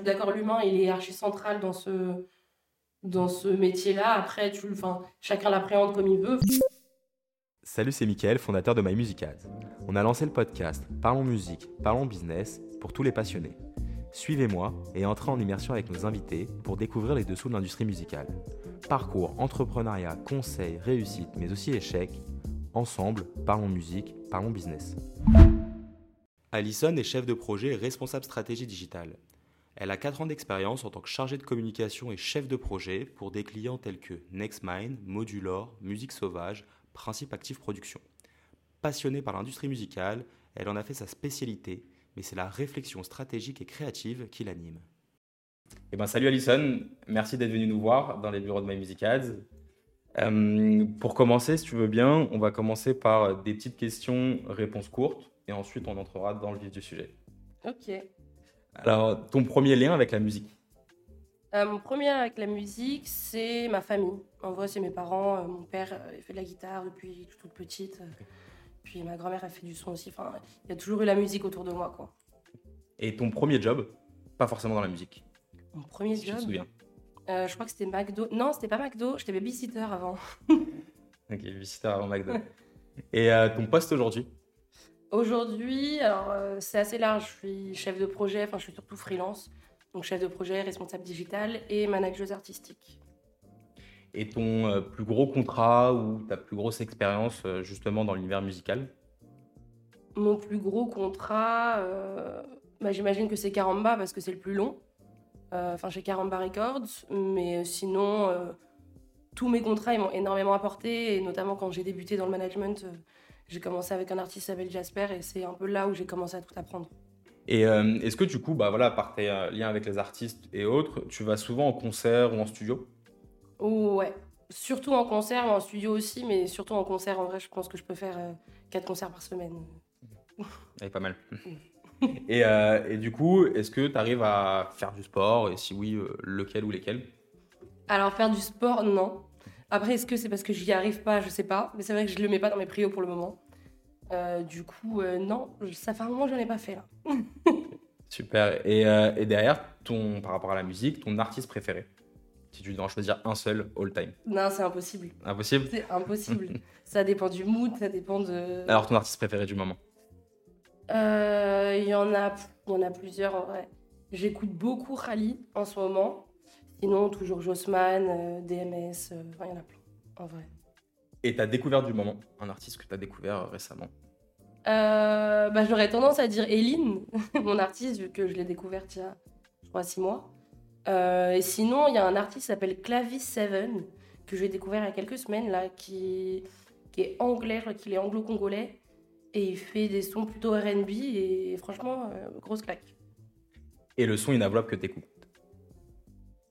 suis d'accord, l'humain, il est archi central dans ce, dans ce métier-là. Après, tu, enfin, chacun l'appréhende comme il veut. Salut, c'est Mickaël, fondateur de My Music Ads. On a lancé le podcast Parlons musique, parlons business pour tous les passionnés. Suivez-moi et entrez en immersion avec nos invités pour découvrir les dessous de l'industrie musicale. Parcours, entrepreneuriat, conseils, réussite, mais aussi échecs. Ensemble, parlons musique, parlons business. Alison est chef de projet et responsable stratégie digitale. Elle a 4 ans d'expérience en tant que chargée de communication et chef de projet pour des clients tels que NextMind, Modulor, Musique Sauvage, Principe Active Production. Passionnée par l'industrie musicale, elle en a fait sa spécialité, mais c'est la réflexion stratégique et créative qui l'anime. Eh ben, salut Alison, merci d'être venue nous voir dans les bureaux de My Music Ads. Euh, pour commencer, si tu veux bien, on va commencer par des petites questions, réponses courtes, et ensuite on entrera dans le vif du sujet. Ok. Alors, ton premier lien avec la musique Euh, mon premier avec la musique, c'est ma famille. En vrai, c'est mes parents. Euh, mon père, euh, il fait de la guitare depuis je toute petite. Puis ma grand-mère, elle fait du son aussi. Enfin, il y a toujours eu la musique autour de moi, quoi. Et ton premier job Pas forcément dans la musique, Mon premier si job, te souviens. euh, je crois que c'était McDo. Non, c'était pas McDo. J'étais babysitter avant. Ok, visiteur avant McDo. Et euh, ton poste aujourd'hui Aujourd'hui, alors euh, c'est assez large. Je suis chef de projet. Enfin, je suis surtout freelance. Donc chef de projet, responsable digital et manageuse artistique. Et ton euh, plus gros contrat ou ta plus grosse expérience euh, justement dans l'univers musical? Mon plus gros contrat, bah, j'imagine que c'est Caramba parce que c'est le plus long. Enfin, chez Caramba Records. Mais sinon, tous mes contrats, ils m'ont énormément apporté. Et notamment quand j'ai débuté dans le management, j'ai commencé avec un artiste qui s'appelle Jasper. Et c'est un peu là où j'ai commencé à tout apprendre. Et euh, est-ce que du coup, bah voilà, par tes euh, liens avec les artistes et autres, tu vas souvent en concert ou en studio? Ouais. Surtout en concert, en studio aussi. Mais surtout en concert, en vrai, je pense que je peux faire 4 concerts par semaine. Elle pas mal. et, euh, et du coup, est-ce que tu arrives à faire du sport? Et si oui, euh, lequel ou lesquels? Alors, faire du sport, non. Après, est-ce que c'est parce que j'y arrive pas? Je sais pas. Mais c'est vrai que je le mets pas dans mes prios pour le moment. Euh, du coup, euh, non. Ça fait un moment que je n'en ai pas fait, là. Super. Et, euh, et derrière, ton, par rapport à la musique, ton artiste préféré? Si tu dois en choisir un seul all time. Non, c'est impossible. Impossible? C'est impossible. ça dépend du mood, ça dépend de... Alors, ton artiste préféré du moment? Il y, en a, il y en a plusieurs, en vrai. J'écoute beaucoup Rally en ce moment. Sinon, toujours Jossman, euh, DMS, euh, il y en a plein, en vrai. Et ta découverte du moment Un artiste que tu as découvert euh, récemment Euh, bah, J'aurais tendance à dire Eline, mon artiste, vu que je l'ai découverte il y a, je crois, six mois. Euh, et sinon, il y a un artiste qui s'appelle Clavis Seven, que j'ai découvert il y a quelques semaines, là, qui, qui est anglais, je crois qu'il est anglo-congolais. Et il fait des sons plutôt RB, et franchement, euh, grosse claque. Et le son inavouable que tu écoutes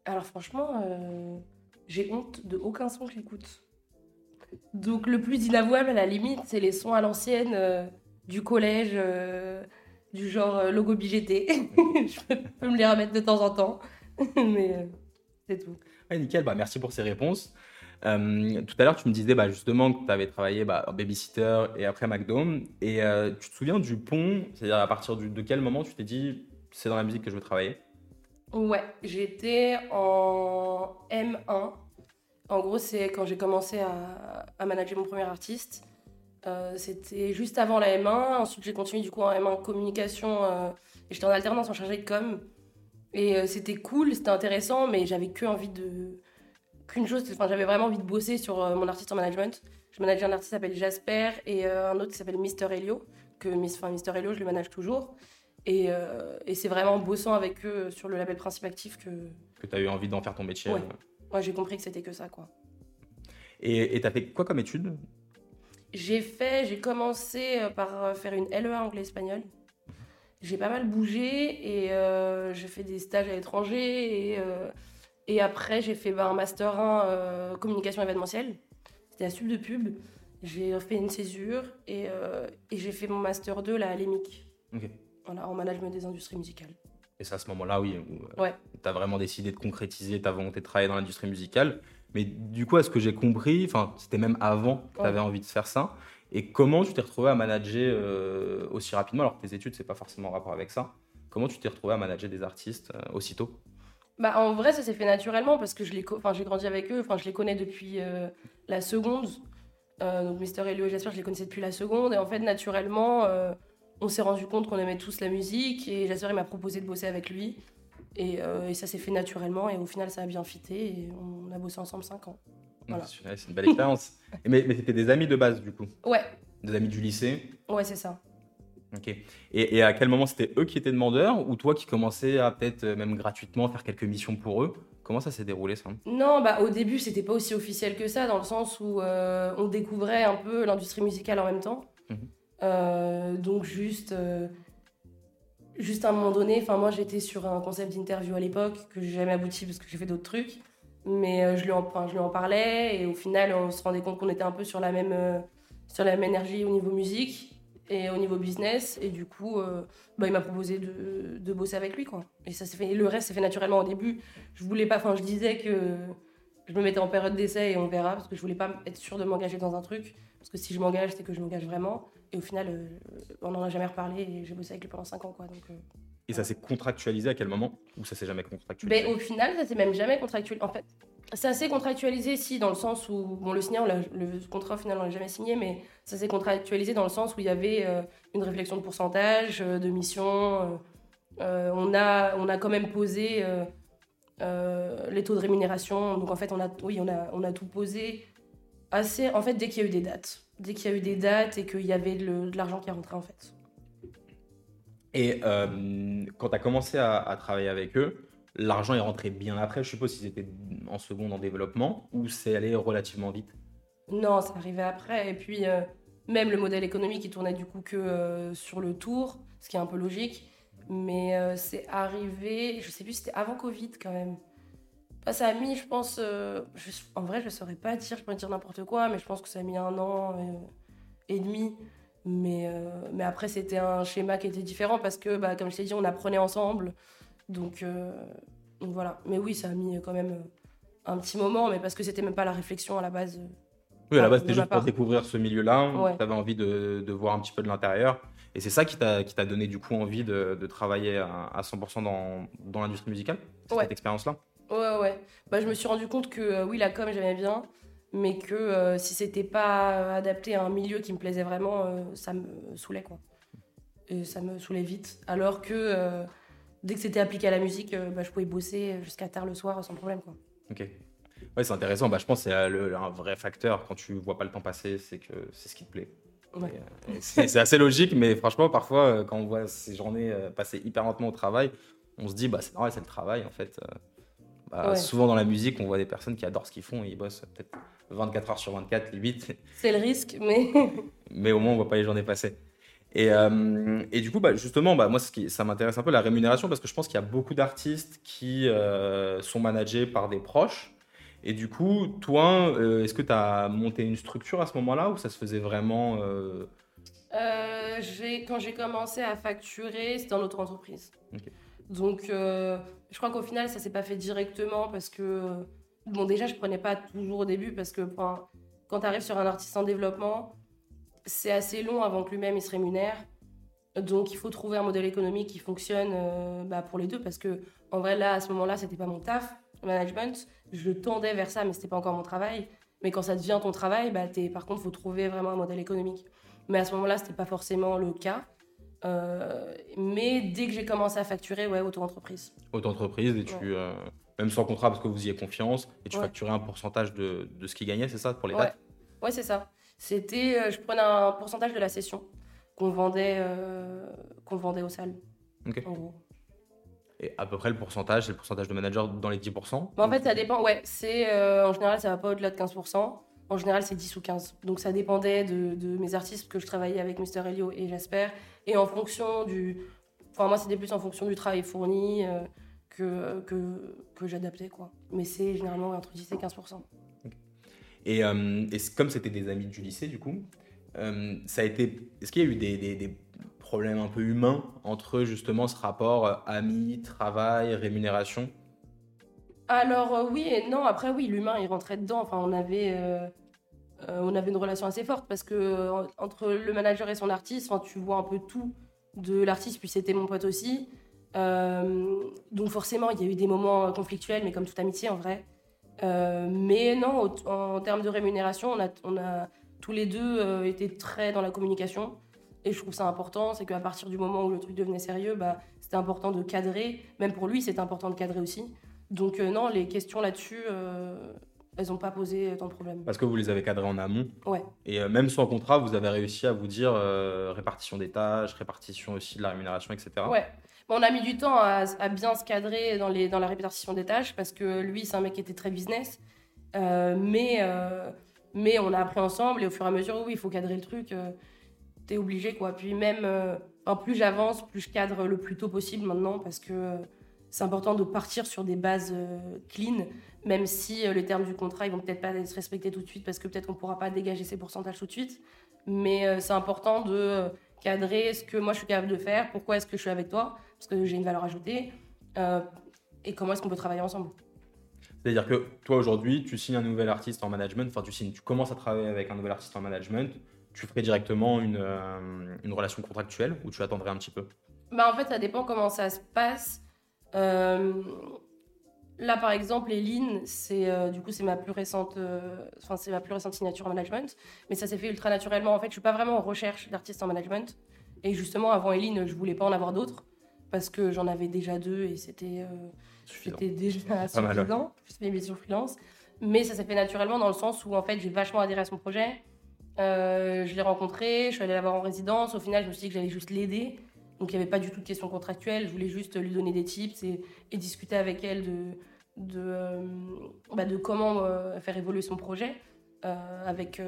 Alors franchement, euh, j'ai honte de aucun son que j'écoute. Donc le plus inavouable à la limite, c'est les sons à l'ancienne euh, du collège, euh, du genre logo BGT. Je peux, me les remettre de temps en temps, mais c'est tout. Ouais, nickel, bah, merci pour ces réponses. Euh, tout à l'heure, tu me disais bah, justement que tu avais travaillé bah, en babysitter et après McDo. Et euh, tu te souviens du pont? C'est-à-dire à partir du- de quel moment tu t'es dit c'est dans la musique que je veux travailler? Ouais, j'étais en M1. En gros, c'est quand j'ai commencé à, manager mon premier artiste. Euh, c'était juste avant la M1. Ensuite, j'ai continué du coup en M1 communication. euh, j'étais en alternance en chargé de com. Et euh, c'était cool, c'était intéressant, mais j'avais que envie de. Qu'une chose, enfin, j'avais vraiment envie de bosser sur mon artiste en management. Je manageais un artiste qui s'appelle Jasper et un autre qui s'appelle Mister Helio. Que enfin, Mister Helio, je le manage toujours. Et, euh, et c'est vraiment en bossant avec eux sur le label Principe Actif que Que tu as eu envie d'en faire ton métier Ouais. euh. moi j'ai compris que c'était que ça quoi. Et tu as fait quoi comme étude? J'ai fait, j'ai commencé euh, par euh, faire une LEA anglais-espagnol. J'ai pas mal bougé et euh, j'ai fait des stages à l'étranger et, euh, et après j'ai fait bah, un master 1 euh, communication événementielle. C'était à Sub de Pub. J'ai fait une césure et, euh, et j'ai fait mon master 2 là, à l'EMIC, Ok. Voilà, en management des industries musicales. Et c'est à ce moment-là, oui, où Ouais. tu as vraiment décidé de concrétiser ta volonté de travailler dans l'industrie musicale. Mais du coup, à ce que j'ai compris, c'était même avant que tu Ouais. avais envie de faire ça. Et comment tu t'es retrouvé à manager euh, aussi rapidement? Alors que tes études, c'est pas forcément en rapport avec ça Comment tu t'es retrouvé à manager des artistes euh, aussitôt? Bah, en vrai, ça s'est fait naturellement parce que j'ai grandi avec eux, je les connais depuis euh, la seconde. Euh, donc Mister Elio et Jasper, je les connaissais depuis la seconde. Et en fait, naturellement, euh, on s'est rendu compte qu'on aimait tous la musique. Et Jasper, il m'a proposé de bosser avec lui. Et, et ça s'est fait naturellement. Et au final, ça a bien fité. Et on a bossé ensemble 5 ans. Voilà. C'est une belle expérience. mais mais c'était des amis de base, du coup Ouais. Des amis du lycée Ouais, c'est ça. Ok. Et, et, à quel moment c'était eux qui étaient demandeurs ou toi qui commençais à peut-être euh, même gratuitement faire quelques missions pour eux? Comment ça s'est déroulé ça? Non, bah au début c'était pas aussi officiel que ça dans le sens où euh, on découvrait un peu l'industrie musicale en même temps. Mmh. Euh, donc juste, euh, juste à un moment donné, enfin moi j'étais sur un concept d'interview à l'époque que j'ai jamais abouti parce que j'ai fait d'autres trucs, mais euh, je lui en, je lui en parlais et au final on se rendait compte qu'on était un peu sur la même, sur la même énergie au niveau musique et au niveau business. Et du coup, bah, il m'a proposé de, de, bosser avec lui. Quoi. Et ça s'est fait, le reste s'est fait naturellement au début. Je voulais pas, enfin, je disais que je me mettais en période d'essai et on verra, parce que je voulais pas être sûre de m'engager dans un truc. Parce que si je m'engage, c'est que je m'engage vraiment. Et au final, euh, on n'en a jamais reparlé et j'ai bossé avec lui pendant 5 ans. Quoi, donc, euh, et ça s'est contractualisé à quel moment Ou ça s'est jamais contractualisé ben, Au final, ça s'est même jamais contractualisé. En fait, ça s'est contractualisé, si, dans le sens où, bon, le le contrat au final, on l'a jamais signé, mais ça s'est contractualisé dans le sens où il y avait euh, une réflexion de pourcentage, de mission. On, a, on a quand même posé les taux de rémunération. Donc en fait, on a, oui, on a, on a tout posé assez, en fait, dès qu'il y a eu des dates. Dès qu'il y a eu des dates et qu'il y avait de l'argent qui est rentré, en fait. Et quand tu as commencé à, à travailler avec eux, L'argent est rentré bien après, je suppose, s'ils étaient en seconde en développement, ou c'est allé relativement vite? Non, ça arrivait après. Et puis, euh, même le modèle économique, il tournait du coup que euh, sur le tour, ce qui est un peu logique. Mais euh, c'est arrivé, je sais plus, c'était avant Covid quand même. Enfin, ça a mis, je pense, je, en vrai, je ne saurais pas dire, je pourrais dire n'importe quoi, mais je pense que ça a mis un an et demi. Mais, mais après, c'était un schéma qui était différent parce que, bah, comme je t'ai dit, on apprenait ensemble. Donc, euh, donc, voilà. Mais oui, ça a mis quand même un petit moment, mais parce que c'était même pas la réflexion à la base. Oui, à la base, c'était juste pour découvrir ce milieu-là. Ouais. Tu avais envie de, de, voir un petit peu de l'intérieur. Et c'est ça qui t'a donné du coup envie de, de travailler à, à 100% dans, dans l'industrie musicale ouais. Cette expérience-là? Ouais, ouais. Bah, je me suis rendu compte que euh, oui, la com, j'aimais bien, mais que euh, si c'était pas adapté à un milieu qui me plaisait vraiment, euh, ça me saoulait quoi. Et ça me saoulait vite. Alors que dès que c'était appliqué à la musique, bah, je pouvais bosser jusqu'à tard le soir sans problème. Quoi. Ok. Ouais, c'est intéressant. Bah, je pense que c'est un vrai facteur. Quand tu vois pas le temps passer, c'est que c'est ce qui te plaît. Ouais. C'est assez logique, mais franchement, parfois, quand on voit ces journées passer hyper lentement au travail, on se dit, bah, c'est normal, c'est le travail en fait. Bah, ouais. Souvent dans la musique, on voit des personnes qui adorent ce qu'ils font et ils bossent peut-être 24 heures sur 24, limite. C'est le risque, mais. mais au moins, on voit pas les journées passer. Et, euh, et, du coup, bah, justement, bah, moi, ce qui, ça m'intéresse un peu la rémunération parce que je pense qu'il y a beaucoup d'artistes qui euh, sont managés par des proches. Et du coup, toi, euh, est-ce que tu as monté une structure à ce moment-là ou ça se faisait vraiment Quand j'ai commencé à facturer, c'était en auto-entreprise. Okay. Donc, je crois qu'au final, ça s'est pas fait directement parce que, bon, déjà, je prenais pas toujours au début parce que quand tu arrives sur un artiste en développement, c'est assez long avant que lui-même il se rémunère. Donc il faut trouver un modèle économique qui fonctionne euh, bah, pour les deux parce que en vrai là à ce moment-là c'était pas mon taf management, je tendais vers ça mais c'était pas encore mon travail. Mais quand ça devient ton travail, bah, par contre faut trouver vraiment un modèle économique. Mais à ce moment-là c'était pas forcément le cas. Euh, mais dès que j'ai commencé à facturer, ouais, auto-entreprise. Auto-entreprise et tu ouais. euh, même sans contrat parce que vous y avez confiance et tu ouais. facturais un pourcentage de, de ce qu'il gagnait, c'est ça pour les dates? Ouais, c'est ça. C'était, euh, je prenais un pourcentage de la session qu'on vendait, qu'on vendait aux salles. Ok. Et à peu près le pourcentage, c'est le pourcentage de manager dans les 10% bah En fait, ça dépend. Ouais, c'est en général, ça va pas au-delà de 15%. En général, c'est 10 ou 15. Donc ça dépendait de, de, mes artistes que je travaillais avec Mister Elio et Jasper. Et en fonction du. Enfin, moi, c'était plus en fonction du travail fourni euh, que, que, que j'adaptais, quoi. Mais c'est généralement entre 10 et 15%. Et, euh, et comme c'était des amis du lycée, du coup, euh, ça a été. Est-ce qu'il y a eu des, des, des, problèmes un peu humains entre justement ce rapport euh, amis, travail, rémunération? Alors euh, oui et non. Après oui, l'humain il rentrait dedans. Enfin, on avait. Euh, on avait une relation assez forte parce que entre le manager et son artiste, tu vois un peu tout de l'artiste, puis c'était mon pote aussi. donc forcément, il y a eu des moments conflictuels, mais comme toute amitié en vrai. mais non, en termes de rémunération, on a, on a tous les deux été très dans la communication. Et je trouve ça important, c'est qu'à partir du moment où le truc devenait sérieux, bah, c'était important de cadrer. Même pour lui, c'était important de cadrer aussi. Donc non, les questions là-dessus, elles n'ont pas posé tant de problèmes. Parce que vous les avez cadrées en amont. Ouais. Et euh, même sans contrat, vous avez réussi à vous dire euh, répartition des tâches, répartition aussi de la rémunération, etc. Ouais. on a mis du temps à, bien se cadrer dans, les, dans la répartition des tâches parce que lui, c'est un mec qui était très business. Euh, mais, mais on a appris ensemble et au fur et à mesure, oui, il faut cadrer le truc. T'es obligé, quoi. Puis même, en plus j'avance, plus je cadre le plus tôt possible maintenant parce que c'est important de partir sur des bases clean même si euh, les termes du contrat, ils vont peut-être pas se respecter tout de suite parce que peut-être qu'on pourra pas dégager ces pourcentages tout de suite. Mais euh, c'est important de euh, cadrer ce que moi je suis capable de faire, pourquoi est-ce que je suis avec toi, parce que j'ai une valeur ajoutée, et comment est-ce qu'on peut travailler ensemble. C'est-à-dire que toi aujourd'hui, tu signes un nouvel artiste en management, enfin tu signes, tu commences à travailler avec un nouvel artiste en management, tu ferais directement une, une relation contractuelle ou tu attendrais un petit peu? Bah En fait, ça dépend comment ça se passe. Là, par exemple, Eline, c'est euh, du coup c'est ma plus récente, euh, enfin c'est ma plus récente signature en management, mais ça s'est fait ultra naturellement. En fait, je suis pas vraiment en recherche d'artistes en management, et justement avant Eline, je voulais pas en avoir d'autres parce que j'en avais déjà deux et c'était euh, déjà suffisant. Je fais mes sur freelance, mais ça s'est fait naturellement dans le sens où en fait j'ai vachement adhéré à son projet. je l'ai rencontré, je suis allée la voir en résidence. Au final, je me suis dit que j'allais juste l'aider. Donc il n'y avait pas du tout de questions contractuelles. Je voulais juste lui donner des tips et, et discuter avec elle de, de, euh, bah, de comment euh, faire évoluer son projet euh, avec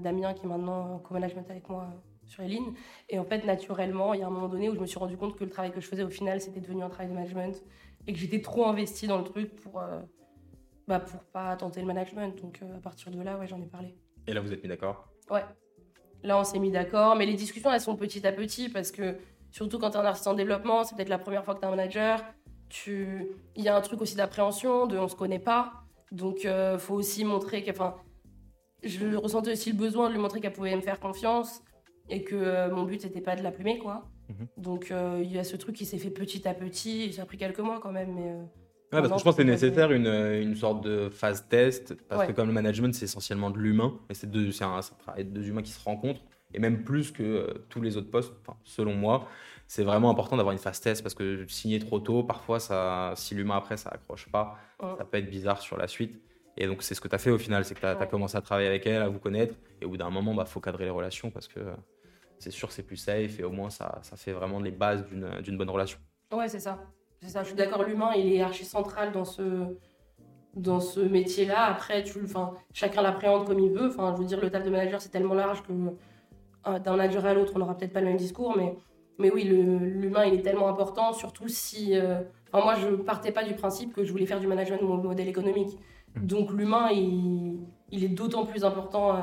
Damien qui est maintenant en co-management avec moi sur Eline. Et en fait, naturellement, il y a un moment donné où je me suis rendu compte que le travail que je faisais au final, c'était devenu un travail de management et que j'étais trop investie dans le truc pour, bah, pour pas tenter le management. Donc à partir de là, ouais, j'en ai parlé. Et là, vous êtes mis d'accord? Ouais. Là, on s'est mis d'accord. Mais les discussions, elles sont petit à petit parce que surtout quand tu es un artiste en développement, c'est peut-être la première fois que tu es un manager. Tu... Il y a un truc aussi d'appréhension, de on se connaît pas. Donc, il euh, faut aussi montrer que. Enfin, je ressentais aussi le besoin de lui montrer qu'elle pouvait me faire confiance et que euh, mon but, c'était pas de la plumer, quoi. Mhm. Donc, euh, il y a ce truc qui s'est fait petit à petit. Ça a pris quelques mois quand même, mais. Ouais, parce que je pense que c'est nécessaire une, une, sorte de phase test, parce que comme le management, c'est essentiellement de l'humain, et c'est un, un travail de deux humains qui se rencontrent, et même plus que tous les autres postes, selon moi c'est vraiment important d'avoir une test parce que signer trop tôt, parfois, ça, si l'humain après ça accroche pas, ça peut être bizarre sur la suite. Et donc, c'est ce que tu as fait au final, c'est que tu as, commencé à travailler avec elle, à vous connaître, et au bout d'un moment, il bah, faut cadrer les relations parce que c'est sûr, c'est plus safe et au moins, ça, ça fait vraiment les bases d'une bonne relation. Ouais, c'est ça. C'est ça. Je suis d'accord, l'humain, il est archi central dans ce, dans ce métier-là. Après, tu, chacun l'appréhende comme il veut. Enfin, je veux dire, le taf de manager, c'est tellement large que euh, d'un manager à l'autre, on n'aura peut-être pas le même discours, mais mais oui, l'humain, il est tellement important, surtout si. Euh, enfin, moi, je partais pas du principe que je voulais faire du management mon modèle économique. Mmh. Donc, l'humain, il, il, est d'autant plus important euh,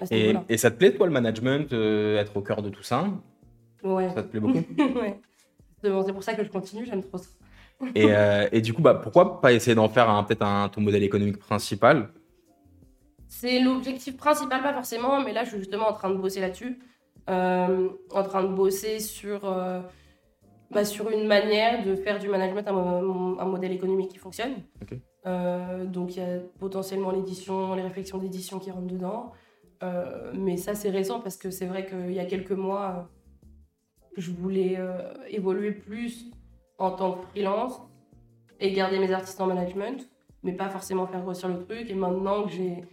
à ce et, et, ça te plaît, toi, le management, euh, être au cœur de tout ça? Ouais. Ça te plaît beaucoup? Ouais. C'est pour ça que je continue, j'aime trop ça. et, et, du coup, bah, pourquoi pas essayer d'en faire peut-être un, ton modèle économique principal? C'est l'objectif principal, pas forcément, mais là, je suis justement en train de bosser là-dessus. Euh, en train de bosser sur, euh, bah, sur une manière de faire du management un, modèle économique qui fonctionne. Euh, donc il y a potentiellement l'édition, les réflexions d'édition qui rentrent dedans. mais ça c'est récent parce que c'est vrai qu'il y a quelques mois, je voulais évoluer plus en tant que freelance et garder mes artistes en management, mais pas forcément faire grossir le truc. Et maintenant que j'ai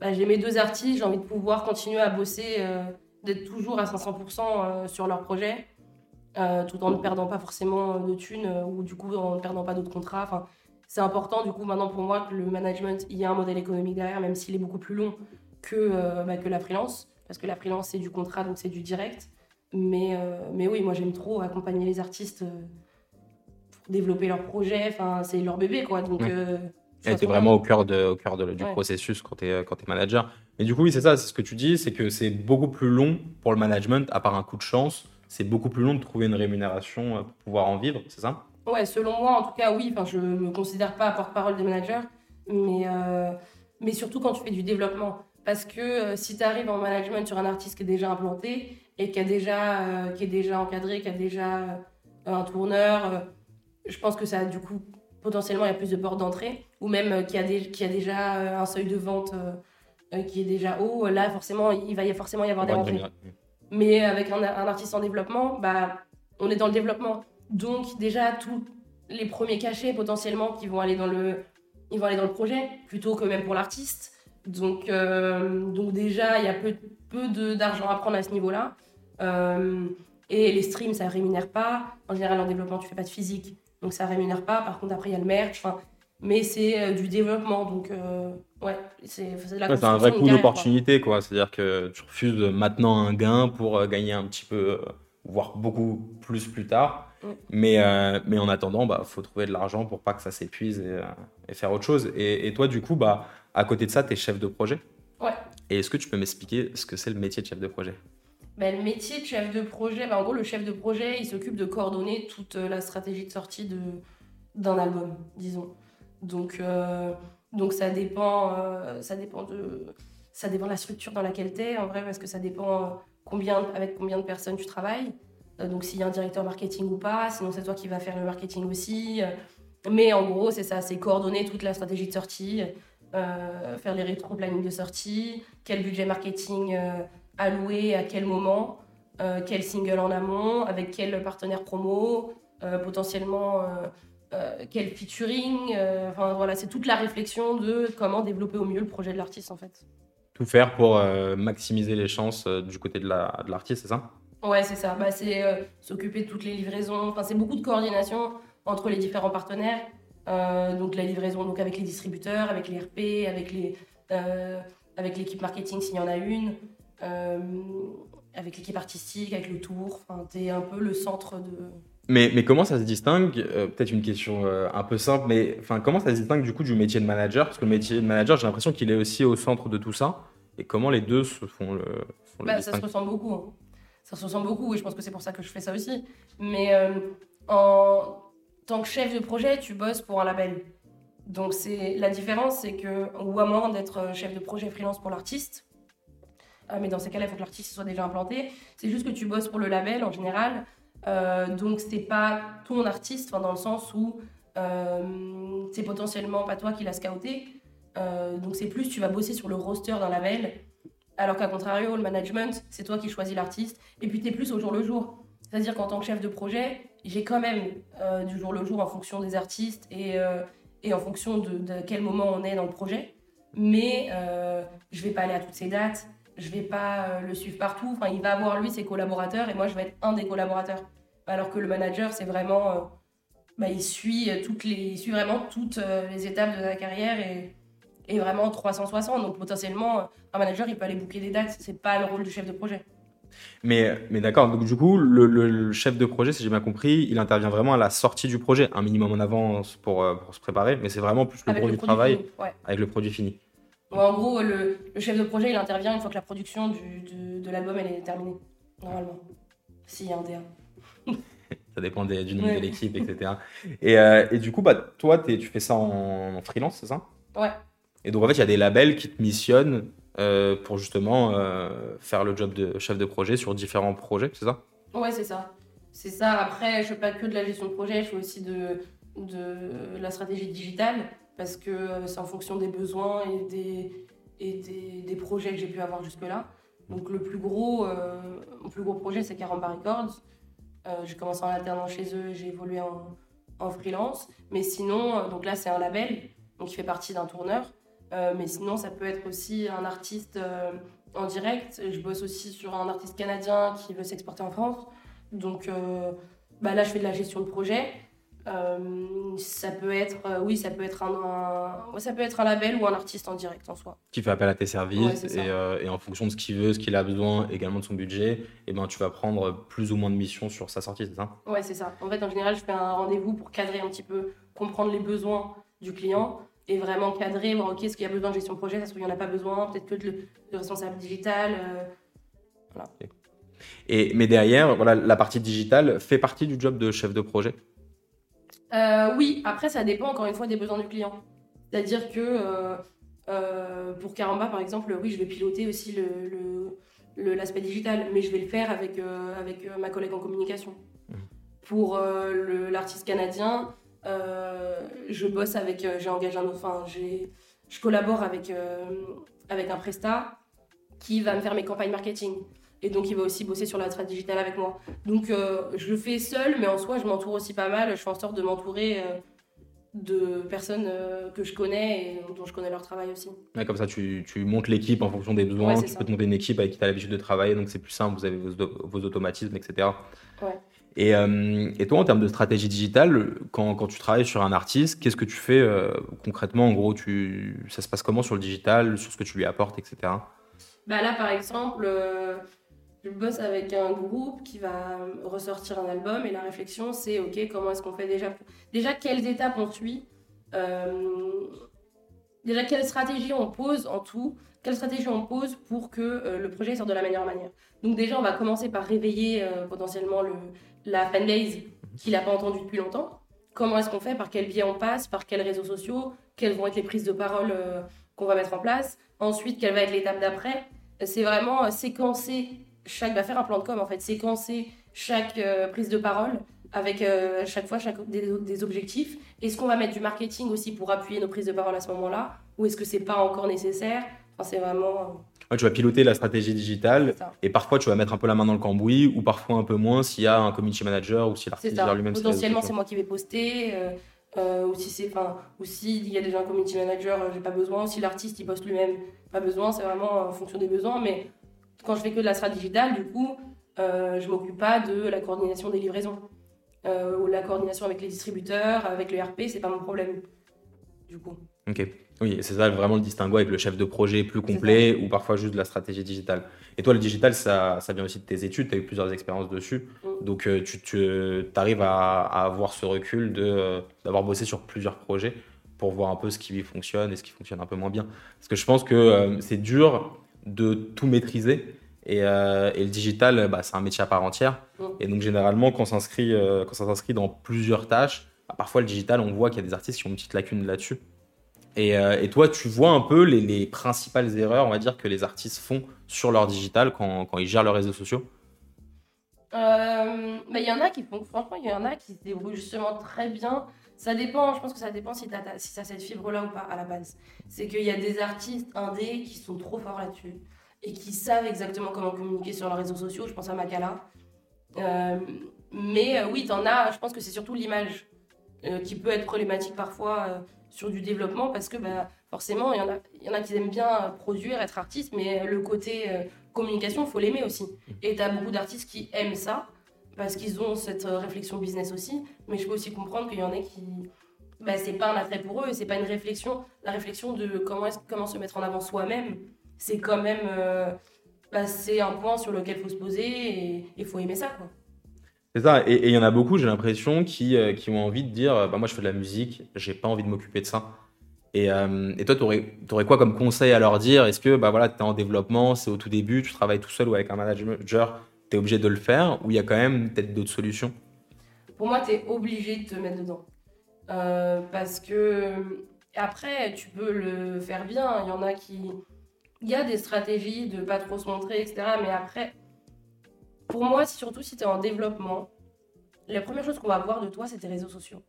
bah, mes deux artistes, j'ai envie de pouvoir continuer à bosser d'être toujours à 500% euh, sur leur projet, euh, tout en ne perdant pas forcément de thunes euh, ou du coup en ne perdant pas d'autres contrats. Enfin, c'est important du coup maintenant pour moi que le management, il y a un modèle économique derrière, même s'il est beaucoup plus long que, bah, que la freelance, parce que la freelance c'est du contrat, donc c'est du direct. Mais, mais oui, moi j'aime trop accompagner les artistes pour développer leur projet, enfin, c'est leur bébé quoi. Donc, tu es vraiment au cœur, de, au cœur de, du processus quand tu es, quand es manager. Mais du coup, oui, c'est ça, c'est ce que tu dis, c'est que c'est beaucoup plus long pour le management, à part un coup de chance, c'est beaucoup plus long de trouver une rémunération euh, pour pouvoir en vivre, c'est ça? Ouais, selon moi, en tout cas, oui. Enfin, je ne me considère pas porte-parole des managers, mais, euh, mais surtout quand tu fais du développement. Parce que euh, si tu arrives en management sur un artiste qui est déjà implanté et qui, a déjà, qui est déjà encadré, qui a déjà un tourneur, je pense que ça, du coup, potentiellement, il y a plus de portes d'entrée, ou même qui, a qui a déjà un seuil de vente qui est déjà haut. Là, forcément, il va y forcément y avoir des rentrées. Mais avec un, un, artiste en développement, bah, on est dans le développement. Donc, déjà, tous les premiers cachets potentiellement qui vont aller dans le, ils vont aller dans le projet plutôt que même pour l'artiste. Donc, euh, donc déjà, il y a peu, peu d'argent à prendre à ce niveau-là. Euh, et les streams, ça ne rémunère pas. En général, en développement, tu fais pas de physique, donc ça ne rémunère pas. Par contre, après, il y a le merch. Mais c'est euh, du développement, donc ouais, c'est ouais, un vrai coup d'opportunité, quoi. C'est-à-dire que tu refuses maintenant un gain pour gagner un petit peu, voire beaucoup plus plus tard. Mais, mais en attendant, il bah, faut trouver de l'argent pour pas que ça s'épuise et, et, faire autre chose. Et, et, toi, du coup, bah, à côté de ça, tu es chef de projet? Ouais. Et est-ce que tu peux m'expliquer ce que c'est le métier de chef de projet? Ben, Le métier de chef de projet, ben, en gros, le chef de projet, il s'occupe de coordonner toute euh, la stratégie de sortie de, d'un album, disons. Donc, euh, donc ça, dépend, euh, ça, dépend de, ça dépend de la structure dans laquelle tu es, en vrai, parce que ça dépend combien, avec combien de personnes tu travailles. donc s'il y a un directeur marketing ou pas, sinon c'est toi qui vas faire le marketing aussi. Mais en gros, c'est ça, c'est coordonner toute la stratégie de sortie, euh, faire les rétro-planning de sortie, quel budget marketing euh, allouer à quel moment, euh, quel single en amont, avec quel partenaire promo, potentiellement quel featuring. Enfin voilà, c'est toute la réflexion de comment développer au mieux le projet de l'artiste en fait. Tout faire pour maximiser les chances du côté de l'artiste, c'est ça? Ouais, c'est ça. Bah, c'est s'occuper de toutes les livraisons. Enfin, c'est beaucoup de coordination entre les différents partenaires. Euh, donc la livraison donc avec les distributeurs, avec les RP, avec les euh, avec l'équipe marketing s'il y en a une, euh, avec l'équipe artistique, avec le tour. Enfin, es un peu le centre de. Mais, mais comment ça se distingue Peut-être une question un peu simple, mais enfin comment ça se distingue du coup du métier de manager? Parce que le métier de manager, j'ai l'impression qu'il est aussi au centre de tout ça. Et comment les deux se font le, bah, Ça se ressemble beaucoup. Hein. Ça se ressemble beaucoup et je pense que c'est pour ça que je fais ça aussi. Mais en tant que chef de projet, tu bosses pour un label. Donc c'est la différence, c'est que, ou à moins d'être chef de projet freelance pour l'artiste, euh, mais dans ces cas-là, il faut que l'artiste soit déjà implanté. C'est juste que tu bosses pour le label en général. Euh, donc c'est pas ton artiste, dans le sens où euh, c'est potentiellement pas toi qui l'as scouté. Euh, donc c'est plus tu vas bosser sur le roster d'un label, alors qu'à contrario, le management, c'est toi qui choisis l'artiste. Et puis tu es plus au jour le jour. C'est-à-dire qu'en tant que chef de projet, j'ai quand même du jour le jour en fonction des artistes et, et en fonction de, quel moment on est dans le projet. Mais je vais pas aller à toutes ces dates, je vais pas euh, le suivre partout. Enfin, il va avoir lui ses collaborateurs et moi je vais être un des collaborateurs. Alors que le manager, c'est vraiment, bah, il suit toutes les, il suit vraiment toutes les étapes de la carrière et, et vraiment 360. Donc potentiellement, un manager, il peut aller booker des dates. C'est pas le rôle du chef de projet. Mais, mais d'accord, donc du coup, le, chef de projet, si j'ai bien compris, il intervient vraiment à la sortie du projet, un minimum en avance pour, euh, pour se préparer, mais c'est vraiment plus le gros du travail avec le produit fini. En gros, le, chef de projet, il intervient une fois que la production du, de, l'album elle est terminée, normalement. S'il y a un DA. ça dépend du nombre de l'équipe, etc. Et, euh, et, du coup, bah, toi, tu fais ça en, en freelance, c'est ça? Ouais. Et donc, en fait, il y a des labels qui te missionnent euh, pour justement euh, faire le job de chef de projet sur différents projets, c'est ça? Ouais, c'est ça. C'est ça. Après, je fais pas que de la gestion de projet, je fais aussi de, de la stratégie digitale parce que euh, c'est en fonction des besoins et des, et des, projets que j'ai pu avoir jusque-là. Donc le plus gros, mon plus gros projet, c'est Caramba Records. j'ai commencé en alternant chez eux, j'ai évolué en, en, freelance. Mais sinon, donc là, c'est un label, donc il fait partie d'un tourneur. Euh, mais sinon, ça peut être aussi un artiste euh, en direct. Je bosse aussi sur un artiste canadien qui veut s'exporter en France. Donc euh, bah là, je fais de la gestion de projet. Ça peut être, oui, ça peut être un, ça peut être un label ou un artiste en direct en soi. Qui fait appel à tes services et, et, en fonction de ce qu'il veut, ce qu'il a besoin, également de son budget, et eh ben tu vas prendre plus ou moins de missions sur sa sortie, c'est ça? Ouais, c'est ça. En fait, en général, je fais un rendez-vous pour cadrer un petit peu, comprendre les besoins du client et vraiment cadrer, voir ok, est-ce qu'il y a besoin de gestion de projet, est-ce qu'il n'y en a pas besoin, peut-être que de, responsable digital. Euh. Et, mais derrière, voilà, la partie digitale fait partie du job de chef de projet? Euh, Oui, après ça dépend encore une fois des besoins du client. C'est-à-dire que euh, pour Caramba par exemple, oui, je vais piloter aussi l'aspect le, le, digital, mais je vais le faire avec, avec ma collègue en communication. Mmh. Pour l'artiste canadien, je bosse avec, j'ai engagé un, enfin, je collabore avec, avec un prestat qui va me faire mes campagnes marketing. Et donc, il va aussi bosser sur la trade digitale avec moi. Donc, je le fais seul, mais en soi, je m'entoure aussi pas mal. Je fais en sorte de m'entourer de personnes euh, que je connais et dont je connais leur travail aussi. comme ça, tu, tu montes l'équipe en fonction des besoins. tu peux te monter une équipe avec qui tu as l'habitude de travailler, donc c'est plus simple, vous avez vos, automatismes, etc. Ouais. Et, euh, et, toi, en termes de stratégie digitale, quand, quand tu travailles sur un artiste, qu'est-ce que tu fais euh, concrètement? En gros, tu, ça se passe comment sur le digital, sur ce que tu lui apportes, etc. Bah là, par exemple, je bosse avec un groupe qui va ressortir un album et la réflexion c'est ok comment est-ce qu'on fait déjà déjà quelles étapes on suit euh, déjà quelle stratégie on pose en tout quelle stratégie on pose pour que euh, le projet sorte de la meilleure manière. Donc déjà on va commencer par réveiller euh, potentiellement le, la fanbase qu'il n'a pas entendu depuis longtemps. Comment est-ce qu'on fait? Par quel biais on passe? Par quels réseaux sociaux? Quelles vont être les prises de parole qu'on va mettre en place? Ensuite quelle va être l'étape d'après? C'est vraiment séquencer chaque va faire un plan de com en fait, séquencer chaque euh, prise de parole avec euh, chaque fois chaque, des, objectifs. Est-ce qu'on va mettre du marketing aussi pour appuyer nos prises de parole à ce moment-là? Ou est-ce que c'est pas encore nécessaire? Enfin, C'est vraiment. tu vas piloter la stratégie digitale et parfois tu vas mettre un peu la main dans le cambouis ou parfois un peu moins s'il y a un community manager ou si l'artiste lui-même. Potentiellement c'est moi qui vais poster. Euh, ou si c'est enfin ou s'il y a déjà un community manager j'ai pas besoin si l'artiste il poste lui-même pas besoin c'est vraiment en fonction des besoins mais quand je fais que de la strat digitale, du coup, euh, je m'occupe pas de la coordination des livraisons euh, ou la coordination avec les distributeurs, avec le RP, c'est pas mon problème. Du coup. Ok. Oui, c'est ça vraiment le distinguo avec le chef de projet plus complet ou parfois juste de la stratégie digitale. Et toi, le digital, ça, ça vient aussi de tes études, tu as eu plusieurs expériences dessus. Mm. Donc, euh, tu, tu arrives à, avoir ce recul d'avoir bossé sur plusieurs projets pour voir un peu ce qui fonctionne et ce qui fonctionne un peu moins bien. Parce que je pense que c'est dur de tout maîtriser. Et, euh, et le digital, bah, c'est un métier à part entière. Mm. Et donc, généralement, quand, s'inscrit, euh, quand ça s'inscrit dans plusieurs tâches, bah, parfois le digital, on voit qu'il y a des artistes qui ont une petite lacune là-dessus. Et, euh, et, toi, tu vois un peu les, les, principales erreurs, on va dire, que les artistes font sur leur digital quand, quand ils gèrent leurs réseaux sociaux? Il y en a qui font, franchement, il y en a qui se débrouillent justement très bien. Ça dépend, je pense que ça dépend si tu as, cette fibre-là ou pas à la base. C'est qu'il y a des artistes indés qui sont trop forts là-dessus et qui savent exactement comment communiquer sur leurs réseaux sociaux. Je pense à Makala. Euh, mais euh, oui, tu as, je pense que c'est surtout l'image euh, qui peut être problématique parfois sur du développement parce que bah, forcément, il y, en a, y en a qui aiment bien produire, être artiste, mais le côté communication, il faut l'aimer aussi. Et tu as beaucoup d'artistes qui aiment ça parce qu'ils ont cette euh, réflexion business aussi. Mais je peux aussi comprendre qu'il y en a qui. Bah, c'est pas un attrait pour eux, c'est pas une réflexion. La réflexion de comment, comment se mettre en avant soi-même, c'est quand même. Euh, bah, c'est un point sur lequel il faut se poser et il faut aimer ça. quoi. C'est ça, et il y en a beaucoup, j'ai l'impression, qui, euh, qui ont envie de dire bah, Moi, je fais de la musique, j'ai pas envie de m'occuper de ça. Et, et toi, tu aurais, quoi comme conseil à leur dire? Est-ce que bah, voilà, tu es en développement, c'est au tout début, tu travailles tout seul ou avec un manager? Tu es obligé de le faire ou il y a quand même peut-être d'autres solutions Pour moi, tu es obligé de te mettre dedans. Euh, parce que après, tu peux le faire bien. Il y en a qui. Il y a des stratégies de pas trop se montrer, etc. Mais après, pour moi, surtout si tu es en développement, la première chose qu'on va voir de toi, c'est tes réseaux sociaux.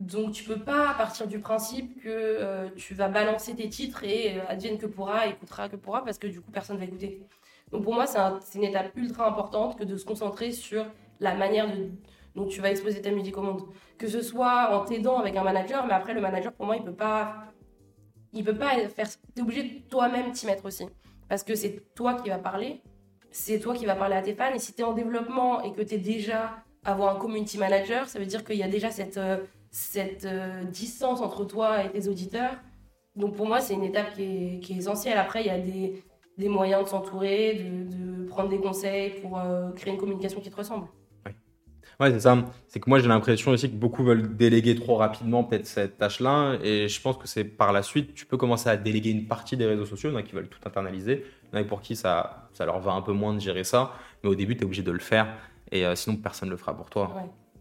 Donc tu peux pas partir du principe que euh, tu vas balancer tes titres et euh, advienne que pourra, écoutera que pourra, parce que du coup personne va écouter. Donc pour moi, c'est une étape ultra importante que de se concentrer sur la manière dont tu vas exposer ta musique au monde. Que ce soit en t'aidant avec un manager, mais après le manager, pour moi, il peut pas, il peut pas faire. es obligé de toi-même t'y mettre aussi, parce que c'est toi qui vas parler, c'est toi qui vas parler à tes fans. Et si tu es en développement et que tu es déjà avoir un community manager, ça veut dire qu'il y a déjà cette euh, cette euh, distance entre toi et tes auditeurs. Donc pour moi, c'est une étape qui est essentielle. Après, il y a des des moyens de s'entourer, de, prendre des conseils pour euh, créer une communication qui te ressemble. Oui, ouais, c'est ça. C'est que moi, j'ai l'impression aussi que beaucoup veulent déléguer trop rapidement peut-être cette tâche-là. Et je pense que c'est par la suite, tu peux commencer à déléguer une partie des réseaux sociaux. Il y en a qui veulent tout internaliser. Il y en a pour qui ça, ça leur va un peu moins de gérer ça. Mais au début, tu es obligé de le faire. Et euh, sinon, personne ne le fera pour toi.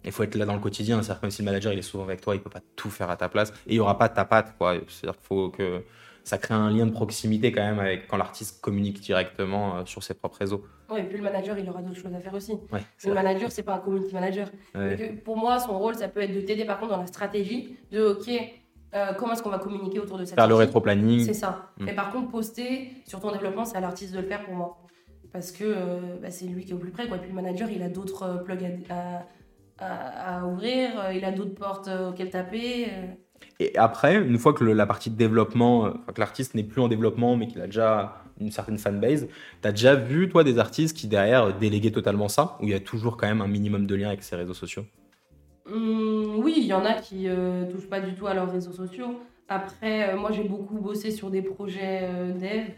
Il faut être là dans le quotidien. C'est-à-dire que même si le manager il est souvent avec toi, il peut pas tout faire à ta place. Et il y aura pas ta patte. C'est-à-dire qu'il faut que ça crée un lien de proximité quand même avec quand l'artiste communique directement euh, sur ses propres réseaux. Oui, et puis le manager, il aura d'autres choses à faire aussi. Ouais, Le vrai. manager, c'est pas un community manager. Ouais. Euh, pour moi, son rôle, ça peut être de t'aider par contre dans la stratégie de OK, euh, comment est-ce qu'on va communiquer autour de cette Faire le rétro-planning. C'est ça. Mm. Mais par contre, poster sur ton développement, c'est à l'artiste de le faire pour moi. Parce que euh, bah, c'est lui qui est au plus près. Quoi. Et puis le manager, il a d'autres plugs à, à- à- à ouvrir, il a d'autres portes auxquelles taper. Et après, une fois que la partie de développement, euh, enfin, que l'artiste n'est plus en développement, mais qu'il a déjà une certaine fanbase, tu as déjà vu, toi, des artistes qui derrière déléguaient totalement ça, où il y a toujours quand même un minimum de lien avec ses réseaux sociaux? Hum, oui, il y en a qui euh, touchent pas du tout à leurs réseaux sociaux. Après, euh, moi, j'ai beaucoup bossé sur des projets euh, dev.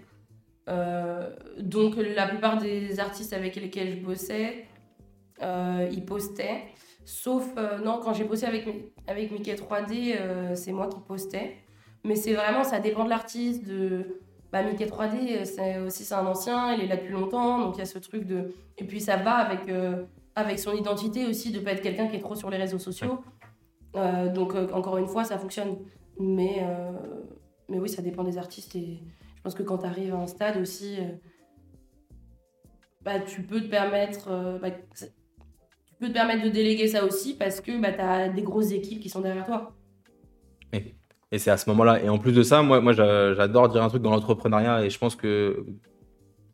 Euh, donc, la plupart des artistes avec lesquels je bossais, ils postaient. Sauf, euh, non, quand j'ai bossé avec, avec Mickey 3D, euh, c'est moi qui postais. Mais c'est vraiment, ça dépend de l'artiste. De... Bah, Mickey 3D, euh, c'est aussi c'est un ancien, il est là depuis longtemps, donc il y a ce truc de. Et puis ça va avec, avec son identité aussi, de pas être quelqu'un qui est trop sur les réseaux sociaux. Donc encore une fois, ça fonctionne. Mais, mais oui, ça dépend des artistes. Et je pense que quand tu arrives à un stade aussi, bah, tu peux te permettre. bah, peux te permettre de déléguer ça aussi parce que bah, tu as des grosses équipes qui sont derrière toi. Et c'est à ce moment-là. Et en plus de ça, moi, moi j'a- j'adore dire un truc dans l'entrepreneuriat et je pense que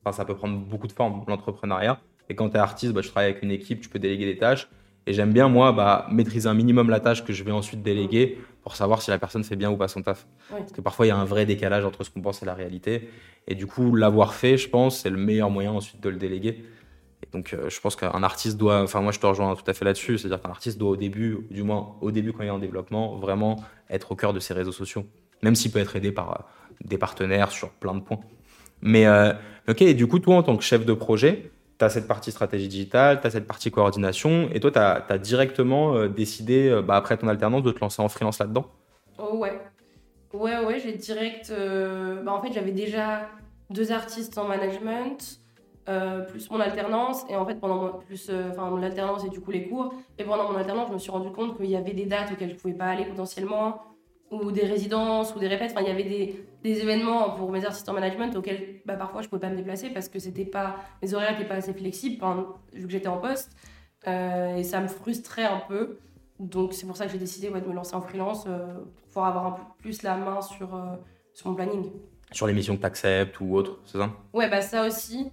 enfin, ça peut prendre beaucoup de formes, l'entrepreneuriat. Et quand tu es artiste, bah, tu travailles avec une équipe, tu peux déléguer des tâches. Et j'aime bien, moi, bah, maîtriser un minimum la tâche que je vais ensuite déléguer pour savoir si la personne fait bien ou pas son taf. Ouais. Parce que parfois, il y a un vrai décalage entre ce qu'on pense et la réalité. Et du coup, l'avoir fait, je pense, c'est le meilleur moyen ensuite de le déléguer. Donc, euh, je pense qu'un artiste doit, enfin, moi, je te rejoins tout à fait là-dessus. C'est-à-dire qu'un artiste doit, au début, du moins au début, quand il est en développement, vraiment être au cœur de ses réseaux sociaux. Même s'il peut être aidé par euh, des partenaires sur plein de points. Mais, euh, ok, et du coup, toi, en tant que chef de projet, tu as cette partie stratégie digitale, tu as cette partie coordination, et toi, tu as, directement décidé, bah, après ton alternance, de te lancer en freelance là-dedans? Oh ouais. Ouais, ouais, j'ai direct. bah, en fait, j'avais déjà deux artistes en management, euh, plus mon alternance. Et en fait, pendant mon, plus, euh, enfin, mon alternance et du coup les cours. Et pendant mon alternance, je me suis rendu compte qu'il y avait des dates auxquelles je pouvais pas aller potentiellement, ou des résidences, ou des répètes. Enfin, il y avait des, des événements pour mes artistes en management auxquels bah, parfois je pouvais pas me déplacer parce que c'était pas, mes horaires n'étaient pas assez flexibles, vu que j'étais en poste. Euh, et ça me frustrait un peu. Donc c'est pour ça que j'ai décidé ouais, de me lancer en freelance pour pouvoir avoir un peu plus la main sur, sur mon planning. Sur les missions que tu acceptes ou autre, c'est ça? Ouais, bah ça aussi.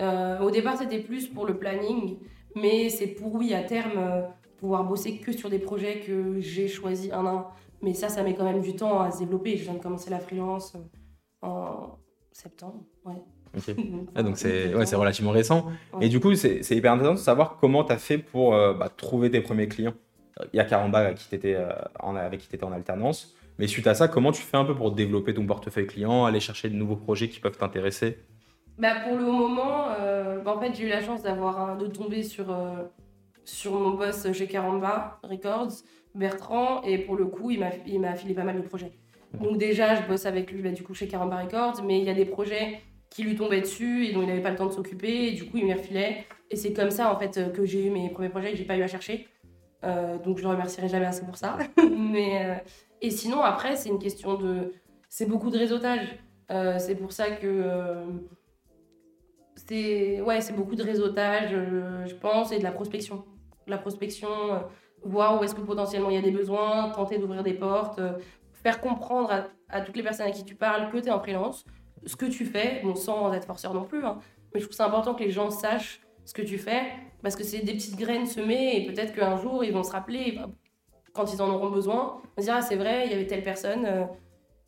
Euh, au départ, c'était plus pour le planning, mais c'est pour, oui, à terme, euh, pouvoir bosser que sur des projets que j'ai choisis un à un. Mais ça, ça met quand même du temps à se développer. Je viens de commencer la freelance euh, en septembre. Ouais. Ah, donc c'est ouais, relativement récent. Ouais. Et du coup, c'est hyper intéressant de savoir comment tu as fait pour euh, bah, trouver tes premiers clients. Il y a Caramba avec qui tu étais, en alternance. Mais suite à ça, comment tu fais un peu pour développer ton portefeuille client, aller chercher de nouveaux projets qui peuvent t'intéresser? Bah pour le moment, euh, bah en fait, j'ai eu la chance d'avoir de tomber sur, euh, sur mon boss chez Caramba Records, Bertrand, et pour le coup, il m'a il m'a filé pas mal de projets. Donc déjà, je bosse avec lui bah, du coup chez Caramba Records, mais il y a des projets qui lui tombaient dessus et dont il n'avait pas le temps de s'occuper, et du coup, il m'y refilait. Et c'est comme ça en fait que j'ai eu mes premiers projets que j'ai pas eu à chercher. Euh, donc je le remercierai jamais assez pour ça. mais, et sinon, après, c'est une question de. C'est beaucoup de réseautage. C'est pour ça que. C'est ouais, c'est beaucoup de réseautage, euh, je pense, et de la prospection. La prospection, euh, voir où est-ce que potentiellement il y a des besoins, tenter d'ouvrir des portes, euh, faire comprendre à, toutes les personnes à qui tu parles que tu es en freelance, ce que tu fais, bon, sans être forceur non plus, hein, mais je trouve c'est important que les gens sachent ce que tu fais, parce que c'est des petites graines semées, et peut-être qu'un jour ils vont se rappeler, quand ils en auront besoin, on se dire, ah c'est vrai, il y avait telle personne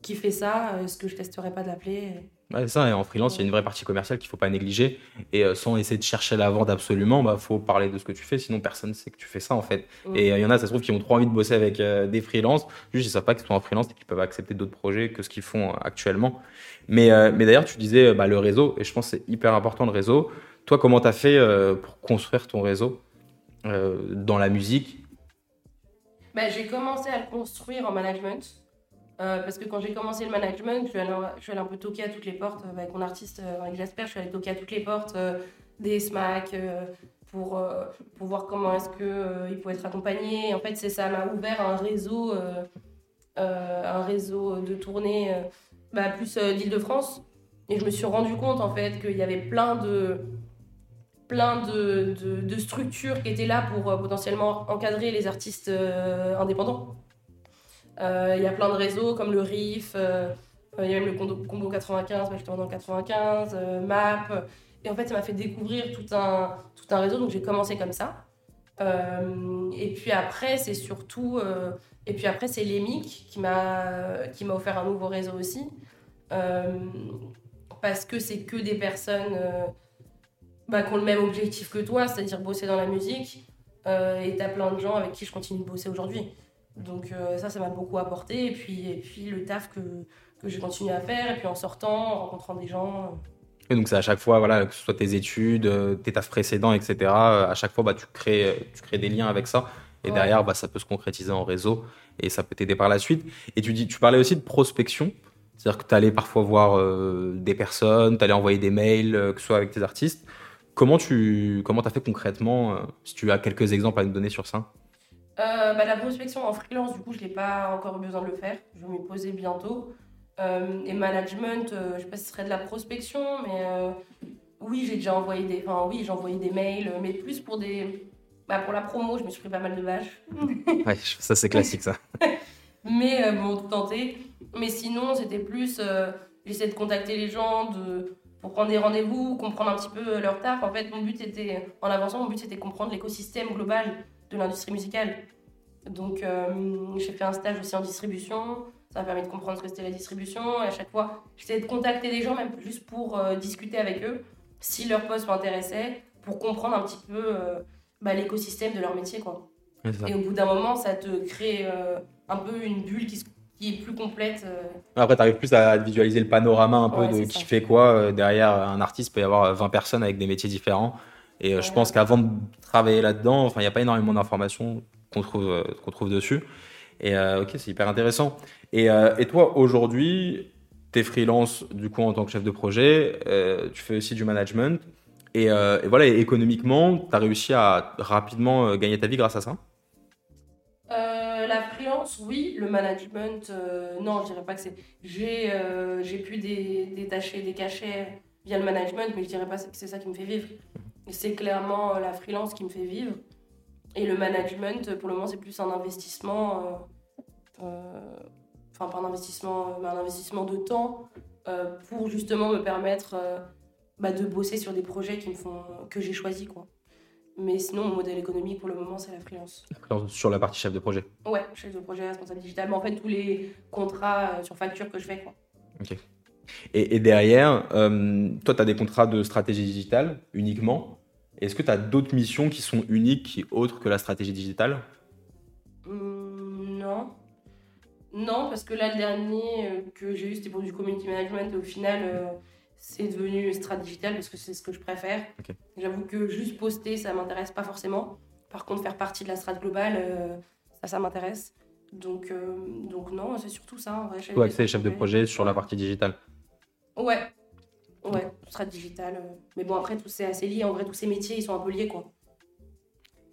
qui fait ça, euh, est-ce que je testerais pas d'appeler Ouais, c'est ça, et en freelance, il y a une vraie partie commerciale qu'il ne faut pas négliger. Et euh, sans essayer de chercher la vente absolument, il bah, faut parler de ce que tu fais, sinon personne ne sait que tu fais ça en fait. Et euh, il y en a, ça se trouve, qui ont trop envie de bosser avec euh, des freelances, juste ils ne savent pas qu'ils sont en freelance et qu'ils peuvent accepter d'autres projets que ce qu'ils font actuellement. Mais, mais d'ailleurs, tu disais bah, le réseau, et je pense que c'est hyper important le réseau. Toi, comment tu as fait pour construire ton réseau dans la musique? Bah, j'ai commencé à le construire en management. Euh, parce que quand j'ai commencé le management, je suis, allée, un peu toquer à toutes les portes euh, avec mon artiste, euh, avec Jasper. Je suis allée toquer à toutes les portes euh, des SMAC euh, pour, euh, voir comment est-ce qu'il pouvait être accompagné. Et en fait, c'est ça m'a ouvert un réseau, euh, euh, un réseau de tournée euh, bah, plus d'Île-de-France. Et je me suis rendu compte en fait qu'il y avait plein de, plein de, structures qui étaient là pour potentiellement encadrer les artistes indépendants. Il y a plein de réseaux comme le RIF, il y a même le Combo 95, j'étais dans le 95, MAP. Et en fait, ça m'a fait découvrir tout un, tout un réseau, donc j'ai commencé comme ça. Euh, et puis après, c'est surtout. Euh, et puis après, c'est l'EMIC qui m'a offert un nouveau réseau aussi. Euh, parce que c'est que des personnes bah, qui ont le même objectif que toi, c'est-à-dire bosser dans la musique. et t'as plein de gens avec qui je continue de bosser aujourd'hui. Donc ça, ça m'a beaucoup apporté. Et puis, et puis le taf que, que j'ai continué à faire. Et puis en sortant, en rencontrant des gens. Et donc c'est à chaque fois, voilà, que ce soit tes études, euh, tes tafs précédents, etc. Euh, à chaque fois, bah, tu, crées, tu crées des liens avec ça. Et derrière, bah, ça peut se concrétiser en réseau et ça peut t'aider par la suite. Et tu, dis, tu parlais aussi de prospection. C'est-à-dire que tu allais parfois voir euh, des personnes, tu allais envoyer des mails, que ce soit avec tes artistes. Comment tu comment as fait concrètement Si tu as quelques exemples à nous donner sur ça? Bah, La prospection en freelance, du coup, je n'ai pas encore eu besoin de le faire. Je vais m'y poser bientôt. Euh, et management, euh, je sais pas si ce serait de la prospection, mais euh, oui, j'ai déjà envoyé des, enfin oui, j'ai envoyé des mails, mais plus pour des, bah, pour la promo, je me suis pris pas mal de vaches. ouais, ça c'est classique ça. mais bon, tout tenté. Mais sinon, c'était plus, j'essaie de contacter les gens, de pour prendre des rendez-vous, comprendre un petit peu leur taf. En fait, mon but était, en avançant, mon but c'était comprendre l'écosystème global de l'industrie musicale. Donc, j'ai fait un stage aussi en distribution. Ça m'a permis de comprendre ce que c'était la distribution. Et à chaque fois, j'essayais de contacter des gens, même juste pour euh, discuter avec eux, si leur poste m'intéressait, pour comprendre un petit peu euh, bah, l'écosystème de leur métier. Quoi. Et au bout d'un moment, ça te crée euh, un peu une bulle qui, qui est plus complète. Après, tu arrives plus à visualiser le panorama un peu de qui fait quoi. derrière un artiste, il peut y avoir 20 personnes avec des métiers différents. Et je pense qu'avant de travailler là-dedans, il n'y a pas énormément d'informations qu'on trouve, qu'on trouve dessus. Et ok, c'est hyper intéressant. Euh, et, toi, aujourd'hui, tu es freelance du coup en tant que chef de projet, euh, tu fais aussi du management. Et, euh, voilà, économiquement, tu as réussi à rapidement gagner ta vie grâce à ça? La freelance, oui. Le management, non, je dirais pas que c'est. J'ai pu détacher des cachets via le management, mais je dirais pas que c'est ça qui me fait vivre. C'est clairement la freelance qui me fait vivre. Et le management, pour le moment, c'est plus un investissement enfin pas un investissement, mais un investissement de temps euh, pour justement me permettre euh, bah, de bosser sur des projets qui me font, que j'ai choisi quoi. Mais sinon, mon modèle économique pour le moment, c'est la freelance. Sur la partie chef de projet Ouais, chef de projet, responsable digital. Mais en fait, tous les contrats euh, sur facture que je fais. Quoi. Ok. Et, et derrière, toi, tu as des contrats de stratégie digitale uniquement. Est-ce que tu as d'autres missions qui sont uniques, autres que la stratégie digitale? Mmh, Non. Non, parce que là, le dernier euh, que j'ai eu, c'était pour du community management. Et au final, euh, c'est devenu strat digital parce que c'est ce que je préfère. J'avoue que juste poster, ça m'intéresse pas forcément. Par contre, faire partie de la strat globale, euh, ça, ça m'intéresse. Donc, donc non, c'est surtout ça. En vrai, chef accès chef de projet sur la partie digitale. Ouais. Ouais, strat digital. Mais bon, après, tout c'est assez lié. En vrai, tous ces métiers, ils sont un peu liés, quoi.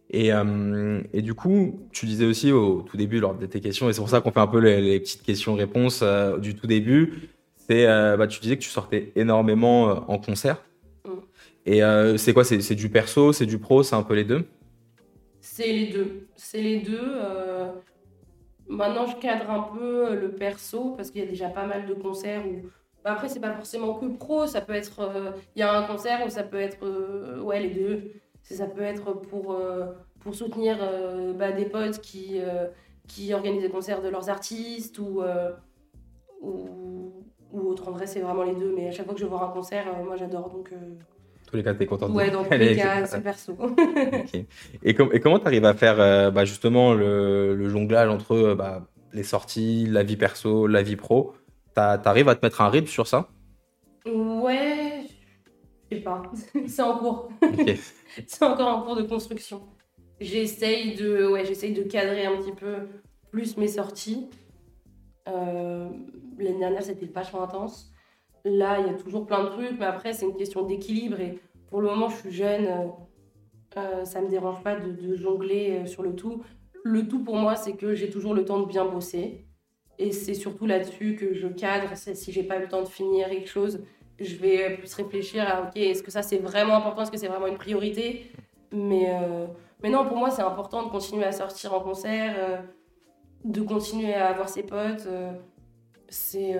Et, euh, et, du coup, tu disais aussi au tout début lors de tes questions, et c'est pour ça qu'on fait un peu les, petites questions-réponses euh, du tout début, c'est euh, bah, tu disais que tu sortais énormément en concert. Mm. Et c'est quoi? C'est du perso, c'est du pro, c'est un peu les deux? C'est les deux. C'est les deux. Maintenant, je cadre un peu le perso parce qu'il y a déjà pas mal de concerts où. Bah, après, c'est pas forcément que pro, ça peut être. Il y a un concert où ça peut être. ouais, les deux ça peut être pour, euh, pour soutenir euh, bah, des potes qui, euh, qui organisent des concerts de leurs artistes ou, ou, ou autre. En vrai, c'est vraiment les deux. Mais à chaque fois que je vois un concert, moi j'adore. Donc, tous les cas, t'es contente Ouais, dans tous les cas, c'est perso. et, et, comment tu arrives à faire bah, justement le, le, jonglage entre bah, les sorties, la vie perso, la vie pro T'arrives à te mettre un rythme sur ça? Ouais, je sais pas. c'est en cours. c'est encore en cours de construction. J'essaye de, ouais, j'essaye de cadrer un petit peu plus mes sorties. Euh, l'année dernière, c'était vachement intense. Là, il y a toujours plein de trucs, mais après, c'est une question d'équilibre. Et pour le moment, je suis jeune, euh, ça me dérange pas de, jongler euh, sur le tout. Le tout pour moi, c'est que j'ai toujours le temps de bien bosser. Et c'est surtout là-dessus que je cadre. Si j'ai pas eu le temps de finir quelque chose, je vais plus réfléchir à ok, est-ce que ça c'est vraiment important, est-ce que c'est vraiment une priorité? Mais, euh, mais non, pour moi c'est important de continuer à sortir en concert, euh, de continuer à avoir ses potes. Euh, c'est.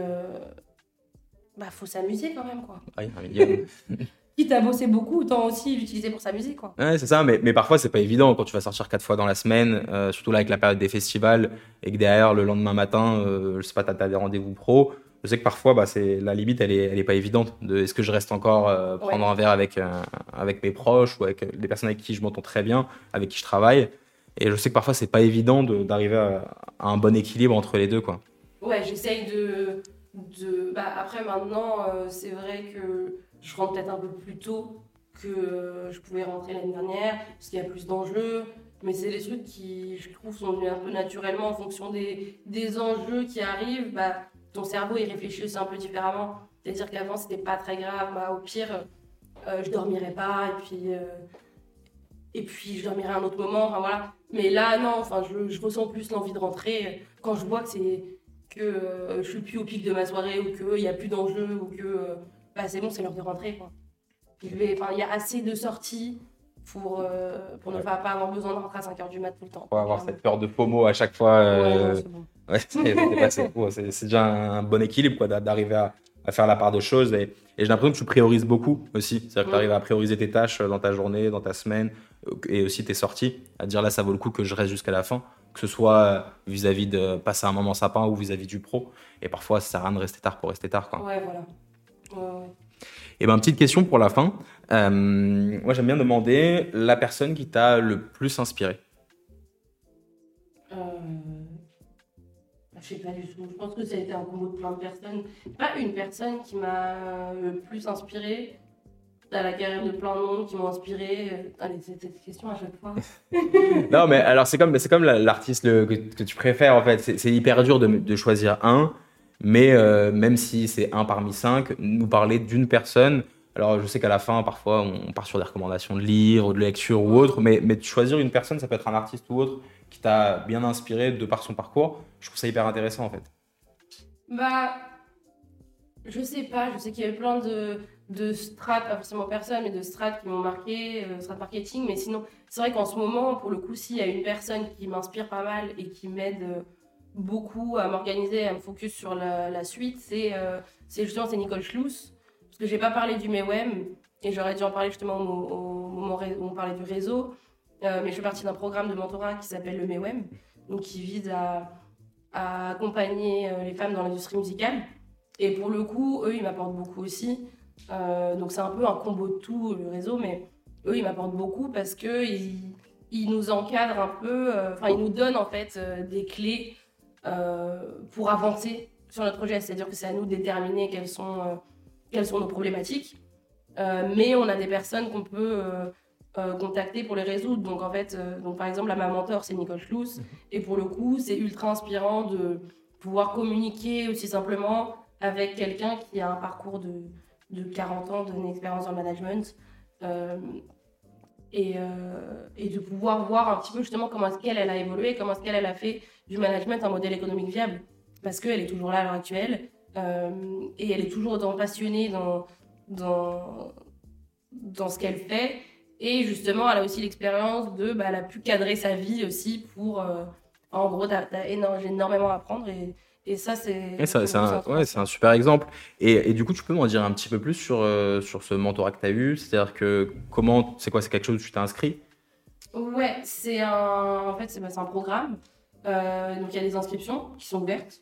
bah, faut s'amuser quand même, quoi. Quitte à bosser beaucoup, autant aussi l'utiliser pour s'amuser, quoi. Ouais, c'est ça, mais, mais parfois c'est pas évident quand tu vas sortir quatre fois dans la semaine, surtout là avec la période des festivals, et que derrière le lendemain matin, je sais pas, t'as as des rendez-vous pro je sais que parfois, bah, c'est la limite, elle est, elle est pas évidente. De est-ce que je reste encore euh, prendre un verre avec euh, avec mes proches ou avec des personnes avec qui je m'entends très bien, avec qui je travaille. Et je sais que parfois, c'est pas évident d'arriver à, un bon équilibre entre les deux, quoi. Ouais, j'essaye de, Bah, après, maintenant, euh, c'est vrai que je rentre peut-être un peu plus tôt que je pouvais rentrer l'année dernière, parce qu'il y a plus d'enjeux. Mais c'est des trucs qui, je trouve, sont venus un peu naturellement en fonction des, des enjeux qui arrivent. Bah, ton cerveau il réfléchit aussi un peu différemment. C'est-à-dire qu'avant c'était pas très grave, bah, au pire euh, je dormirais pas et puis euh, et puis je dormirais à un autre moment, enfin voilà. Mais là non, enfin je ressens plus l'envie de rentrer quand je vois que c'est que euh, je suis plus au pic de ma soirée ou qu'il n'y a plus d'enjeu ou que bah, c'est bon, c'est l'heure de rentrer quoi. Il y a assez de sorties pour, pour ne pas, avoir besoin de rentrer à 5h du mat tout le temps. Pour avoir cette peur de FOMO à chaque fois. Ouais, bon. Ouais, c'est déjà un bon équilibre quoi, d'arriver à, à, faire la part des choses. Et, j'ai l'impression que tu priorises beaucoup aussi. C'est-à-dire que tu arrives à prioriser tes tâches dans ta journée, dans ta semaine, euh, et aussi tes sorties. À dire là, ça vaut le coup que je reste jusqu'à la fin. Que ce soit vis-à-vis de passer un moment sapin ou vis-à-vis du pro. Et parfois, ça sert à rien de rester tard pour rester tard. Quoi. Ouais, voilà. Ouais, Et ben, petite question pour la fin. Euh, moi, j'aime bien demander la personne qui t'a le plus inspiré. Euh... Je sais pas du tout. Je pense que ça a été un combo de plein de personnes. Pas une personne qui m'a le plus inspiré. T'as la carrière de plein de monde qui m'ont inspiré. Allez, c'est cette question à chaque fois. non, mais alors c'est comme, c'est comme l'artiste que, que, tu préfères en fait. C'est hyper dur de, de, choisir un, mais euh, même si c'est un parmi cinq, nous parler d'une personne. Alors je sais qu'à la fin, parfois, on part sur des recommandations de livres, de lecture ou autre, mais, mais choisir une personne, ça peut être un artiste ou autre qui t'a bien inspiré de par son parcours. Je trouve ça hyper intéressant en fait. Bah, je sais pas, je sais qu'il y a eu plein de, de strates, pas forcément personne, mais de strates qui m'ont marqué, euh, strates marketing, mais sinon, c'est vrai qu'en ce moment, pour le coup, s'il y a une personne qui m'inspire pas mal et qui m'aide euh, beaucoup à m'organiser, à me focus sur la, suite, c'est euh, justement Nicole Schluss, parce que j'ai pas parlé du MEWEM, et j'aurais dû en parler justement au moment où on parlait du réseau. Euh, mais je fais partie d'un programme de mentorat qui s'appelle le MEWEM, donc qui vise à, accompagner euh, les femmes dans l'industrie musicale. Et pour le coup, eux, ils m'apportent beaucoup aussi. Euh, donc c'est un peu un combo de tout, le réseau, mais eux, ils m'apportent beaucoup parce qu'ils ils nous encadrent un peu, enfin, ils nous donnent en fait des clés pour avancer sur notre projet. C'est-à-dire que c'est à nous de déterminer quelles sont, quelles sont nos problématiques. mais on a des personnes qu'on peut euh, contacter pour les résoudre. Donc en fait, euh, donc par exemple, là, ma mentor, c'est Nicole Schluss. Mhm. Et pour le coup, c'est ultra inspirant de pouvoir communiquer aussi simplement avec quelqu'un qui a un parcours de, de 40 ans, d'une expérience dans management. Euh, et, et, de pouvoir voir un petit peu justement comment est-ce qu'elle elle a évolué, comment est-ce qu'elle elle a fait du management un modèle économique viable. Parce qu'elle est toujours là à l'heure actuelle. et elle est toujours autant passionnée dans, dans, dans ce qu'elle fait. Et justement, elle a aussi l'expérience de, bah, elle a pu cadrer sa vie aussi pour, euh, en gros, as énormément à apprendre et, et ça, c'est. c'est un, ouais, un, super exemple. Et, et, du coup, tu peux m'en dire un petit peu plus sur, euh, sur ce mentorat que tu as eu C'est-à-dire que comment, c'est quoi C'est quelque chose où tu t'es inscrit? Ouais, c'est un, en fait, c'est bah, un programme. Euh, donc, il y a des inscriptions qui sont ouvertes.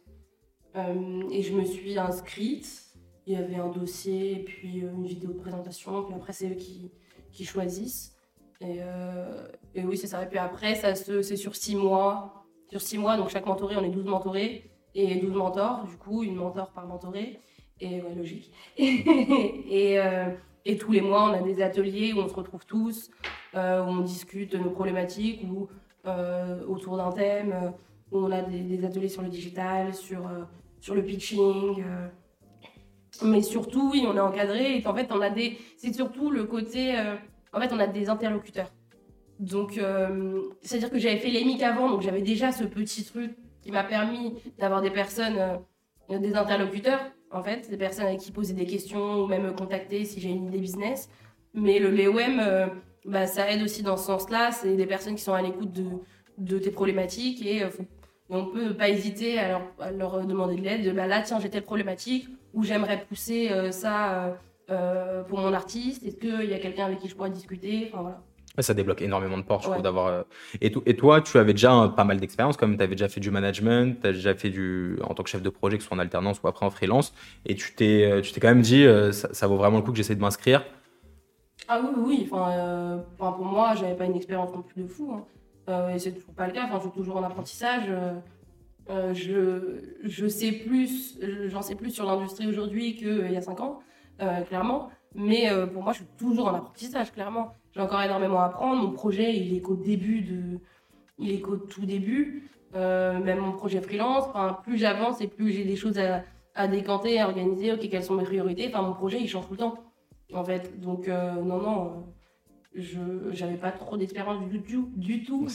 et je me suis inscrite. Il y avait un dossier, et puis une vidéo de présentation. Puis après, c'est eux qui, qui choisissent. Et, euh, et oui, c'est ça. Et puis après, ça c'est sur six mois. Sur six mois, donc chaque mentoré, on est 12 mentorés et 12 mentors. Du coup, une mentor par mentoré. Et ouais, logique. et, euh, et, tous les mois, on a des ateliers où on se retrouve tous, euh, où on discute nos problématiques ou autour d'un thème. où on a des, ateliers sur le digital, sur, sur le pitching. Mais surtout, oui, on est encadré et en fait, on a des. C'est surtout le côté. Euh, en fait, on a des interlocuteurs. Donc, euh, c'est-à-dire que j'avais fait l'EMIC avant, donc j'avais déjà ce petit truc qui m'a permis d'avoir des personnes, euh, des interlocuteurs, en fait, des personnes avec qui poser des questions ou même me contacter si j'ai une idée business. Mais le LEOM, euh, bah, ça aide aussi dans ce sens-là. C'est des personnes qui sont à l'écoute de, tes problématiques et, on ne peut pas hésiter à leur, demander de l'aide. Bah, là, tiens, j'ai telle problématique ou j'aimerais pousser ça euh, pour mon artiste Est-ce qu'il y a quelqu'un avec qui je pourrais discuter? Enfin, voilà. Ça débloque énormément de portes, je trouve, d'avoir. Euh, et, et, toi, tu avais déjà pas mal d'expérience, comme tu avais déjà fait du management, tu as déjà fait du. en tant que chef de projet, que ce soit en alternance ou après en freelance, et tu t'es, euh, quand même dit, ça, vaut vraiment le coup que j'essaie de m'inscrire. Ah oui, oui, enfin, pour moi, j'avais pas une expérience non plus de fou, hein. et c'est toujours pas le cas, enfin, je suis toujours en apprentissage. je, je sais plus, j'en sais plus sur l'industrie aujourd'hui qu'il y a 5 ans. Euh, clairement. Mais euh, pour moi, je suis toujours en apprentissage, clairement. J'ai encore énormément à apprendre. Mon projet, il est qu'au début de. Il est qu'au tout début. Euh, même mon projet freelance. Enfin, plus j'avance et plus j'ai des choses à, à, décanter, à organiser. Ok, quelles sont mes priorités? Enfin, mon projet, il change tout le temps. En fait. Donc, non, non je n'avais pas trop d'expérience du tout. Du tout.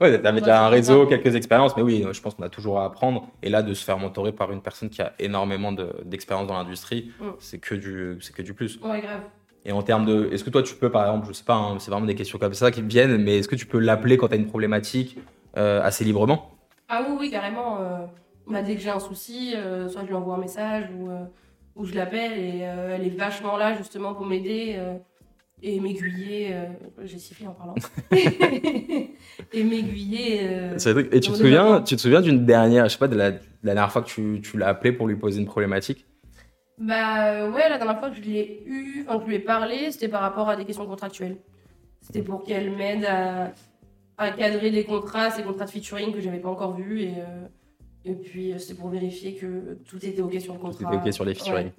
ouais, tu avais déjà un réseau, quelques expériences, mais oui, je pense qu'on a toujours à apprendre. Et là, de se faire mentorer par une personne qui a énormément d'expérience dans l'industrie, mm. c'est que, du, que du plus. Ouais, grave. Et en termes de. Est-ce que toi, tu peux, par exemple, je sais pas, hein, c'est vraiment des questions comme ça qui me viennent, mais est-ce que tu peux l'appeler quand tu as une problématique euh, assez librement? Ah oui, oui, carrément. Euh, bah, dès que j'ai un souci, euh, soit je lui envoie un message ou, ou je l'appelle et elle est vachement là justement pour m'aider et m'aiguiller. J'ai sifflé en parlant. et m'aiguiller. Et tu te, souviens, tu te souviens d'une dernière, je sais pas, de la, dernière fois que tu, tu l'as appelé pour lui poser une problématique? Bah euh, ouais, la dernière fois que je l'ai eu, enfin que je lui ai parlé, c'était par rapport à des questions contractuelles. C'était pour qu'elle m'aide à, à, cadrer des contrats, ces contrats de featuring que j'avais pas encore vus et. et puis, c'était pour vérifier que tout était OK sur le contrat. Tout était OK sur les featuring.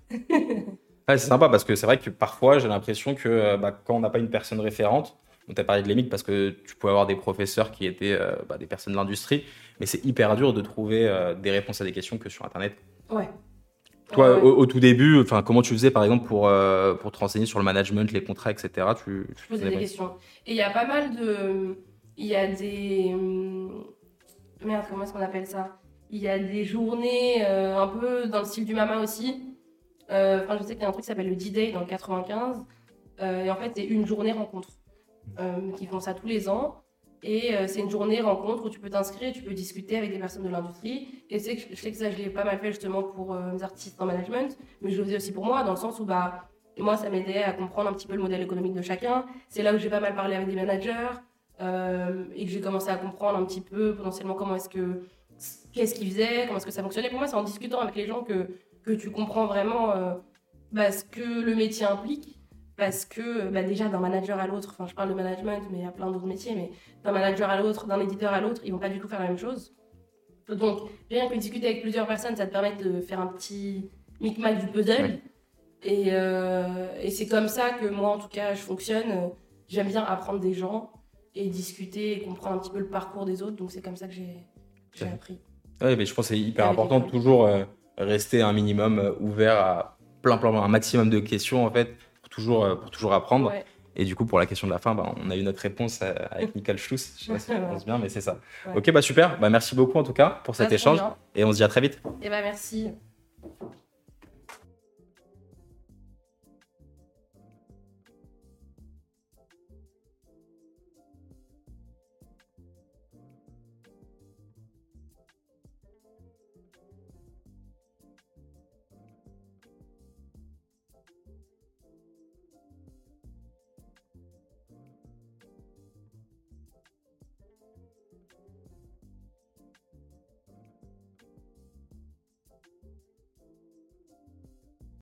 c'est sympa parce que c'est vrai que parfois j'ai l'impression que euh, bah, quand on n'a pas une personne référente, on t'a parlé de l'EMIC parce que tu pouvais avoir des professeurs qui étaient euh, bah, des personnes de l'industrie, mais c'est hyper dur de trouver euh, des réponses à des questions que sur Internet. Ouais. Toi, Au, tout début, enfin, comment tu faisais par exemple pour, pour te renseigner sur le management, les contrats, etc. Tu, je posais des questions. Et il y a pas mal de. Il y a des. Hum, merde, comment est-ce qu'on appelle ça? Il y a des journées un peu dans le style du Mama aussi euh, enfin, je sais qu'il y a un truc qui s'appelle le D-Day dans le 95. Euh, et en fait, c'est une journée rencontre. Euh, qui font ça tous les ans. Et c'est une journée rencontre où tu peux t'inscrire, tu peux discuter avec des personnes de l'industrie. Et c'est je sais que ça, je l'ai pas mal fait justement pour mes artistes en management, mais je le faisais aussi pour moi, dans le sens où bah, moi, ça m'aidait à comprendre un petit peu le modèle économique de chacun. C'est là où j'ai pas mal parlé avec des managers et que j'ai commencé à comprendre un petit peu potentiellement comment est-ce que qu'est-ce qu'ils faisaient, comment est-ce que ça fonctionnait. Pour moi, c'est en discutant avec les gens que que tu comprends vraiment euh, bah, ce que le métier implique. Parce que bah, déjà, d'un manager à l'autre, enfin je parle de management, mais il y a plein d'autres métiers, mais d'un manager à l'autre, d'un éditeur à l'autre, ils vont pas du tout faire la même chose. Donc, rien que discuter avec plusieurs personnes, ça te permet de faire un petit micmac du puzzle. Et, euh, et c'est comme ça que moi, en tout cas, je fonctionne. J'aime bien apprendre des gens et discuter et comprendre un petit peu le parcours des autres. Donc, c'est comme ça que j'ai appris. Oui, mais je pense que c'est hyper important de toujours euh, rester un minimum euh, ouvert à plein, plein, un maximum de questions en fait, toujours, euh, pour toujours apprendre. Et du coup, pour la question de la fin, bah, on a eu notre réponse euh, avec Michael Schluss. Je sais pas si je pense bien, mais c'est ça. Ok, bah super. Bah, merci beaucoup en tout cas pour cet échange. Et on se dit à très vite. Et bah merci.